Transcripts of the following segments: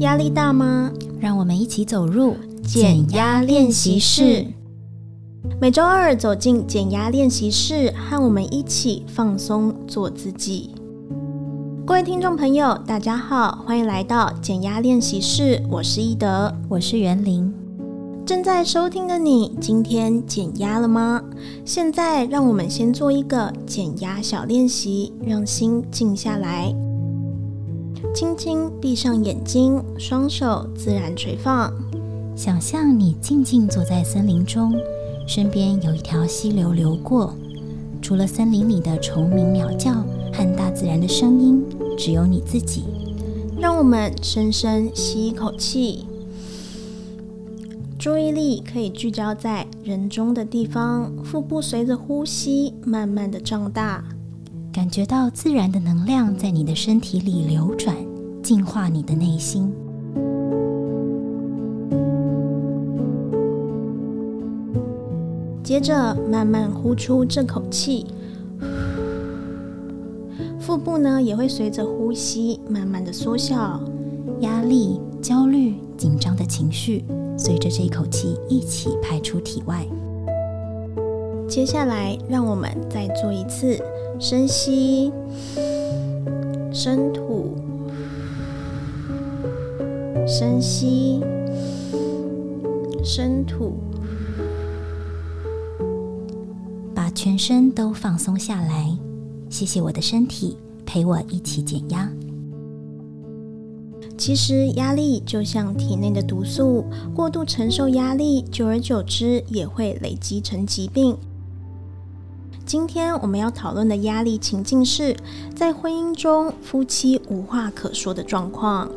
压力大吗？让我们一起走入减压练习室。每周二走进减压练习室，和我们一起放松，做自己。各位听众朋友，大家好，欢迎来到减压练习室。我是易德，我是袁玲。正在收听的你，今天减压了吗？现在让我们先做一个减压小练习，让心静下来。轻轻闭上眼睛，双手自然垂放。想象你静静坐在森林中，身边有一条溪流流过。除了森林里的虫鸣鸟叫和大自然的声音，只有你自己。让我们深深吸一口气，注意力可以聚焦在人中的地方，腹部随着呼吸慢慢的胀大。感觉到自然的能量在你的身体里流转，净化你的内心。接着慢慢呼出这口气，腹部呢也会随着呼吸慢慢的缩小，压力、焦虑、紧张的情绪随着这一口气一起排出体外。接下来，让我们再做一次。深吸，深吐，深吸，深吐，把全身都放松下来。谢谢我的身体陪我一起减压。其实压力就像体内的毒素，过度承受压力，久而久之也会累积成疾病。今天我们要讨论的压力情境是在婚姻中夫妻无话可说的状况。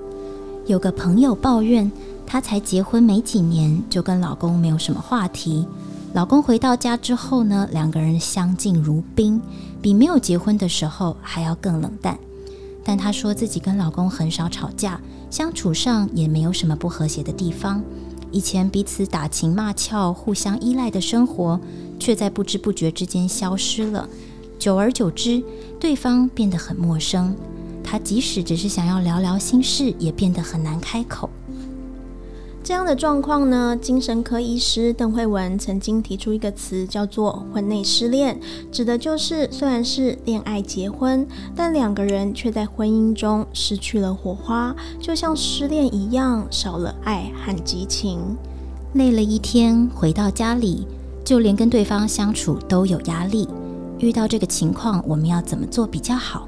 有个朋友抱怨，她才结婚没几年，就跟老公没有什么话题。老公回到家之后呢，两个人相敬如宾，比没有结婚的时候还要更冷淡。但她说自己跟老公很少吵架，相处上也没有什么不和谐的地方。以前彼此打情骂俏、互相依赖的生活，却在不知不觉之间消失了。久而久之，对方变得很陌生。他即使只是想要聊聊心事，也变得很难开口。这样的状况呢，精神科医师邓惠文曾经提出一个词，叫做“婚内失恋”，指的就是虽然是恋爱结婚，但两个人却在婚姻中失去了火花，就像失恋一样，少了爱和激情。累了一天回到家里，就连跟对方相处都有压力。遇到这个情况，我们要怎么做比较好？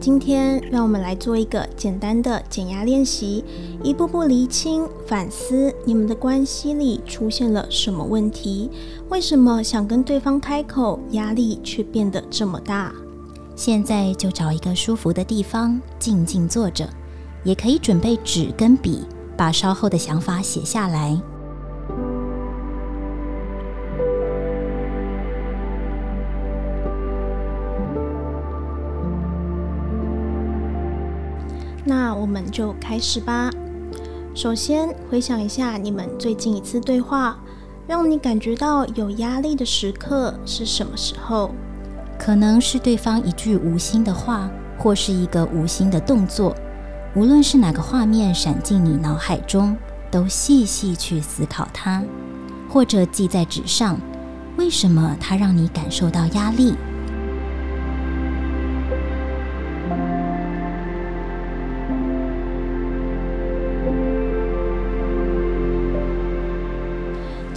今天，让我们来做一个简单的减压练习，一步步厘清、反思你们的关系里出现了什么问题？为什么想跟对方开口，压力却变得这么大？现在就找一个舒服的地方，静静坐着，也可以准备纸跟笔，把稍后的想法写下来。那我们就开始吧。首先，回想一下你们最近一次对话，让你感觉到有压力的时刻是什么时候？可能是对方一句无心的话，或是一个无心的动作。无论是哪个画面闪进你脑海中，都细细去思考它，或者记在纸上。为什么它让你感受到压力？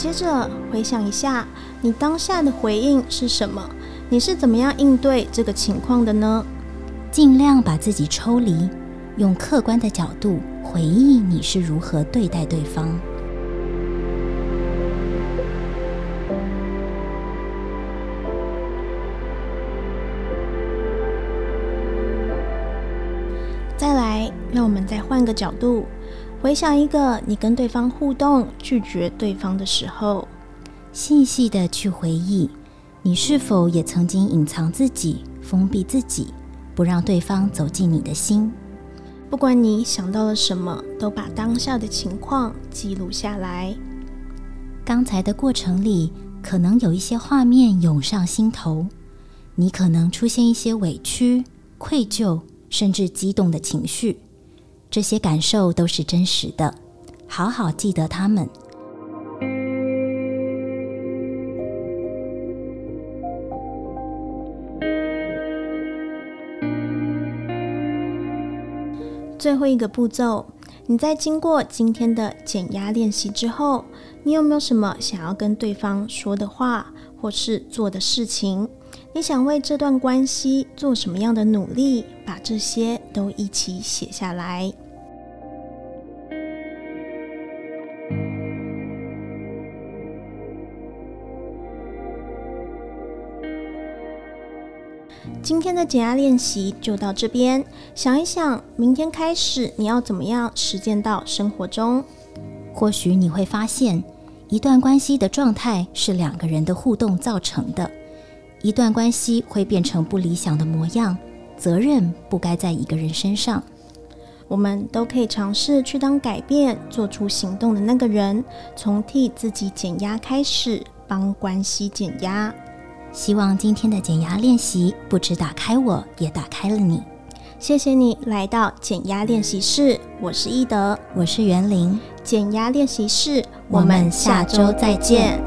接着回想一下，你当下的回应是什么？你是怎么样应对这个情况的呢？尽量把自己抽离，用客观的角度回忆你是如何对待对方。再来，让我们再换个角度。回想一个你跟对方互动拒绝对方的时候，细细的去回忆，你是否也曾经隐藏自己、封闭自己，不让对方走进你的心？不管你想到了什么，都把当下的情况记录下来。刚才的过程里，可能有一些画面涌上心头，你可能出现一些委屈、愧疚，甚至激动的情绪。这些感受都是真实的，好好记得他们。最后一个步骤，你在经过今天的减压练习之后，你有没有什么想要跟对方说的话，或是做的事情？你想为这段关系做什么样的努力？把这些都一起写下来。今天的减压练习就到这边。想一想，明天开始你要怎么样实践到生活中？或许你会发现，一段关系的状态是两个人的互动造成的。一段关系会变成不理想的模样，责任不该在一个人身上。我们都可以尝试去当改变、做出行动的那个人，从替自己减压开始，帮关系减压。希望今天的减压练习不止打开我，也打开了你。谢谢你来到减压练习室，我是易德，我是袁玲。减压练习室，我们下周再见。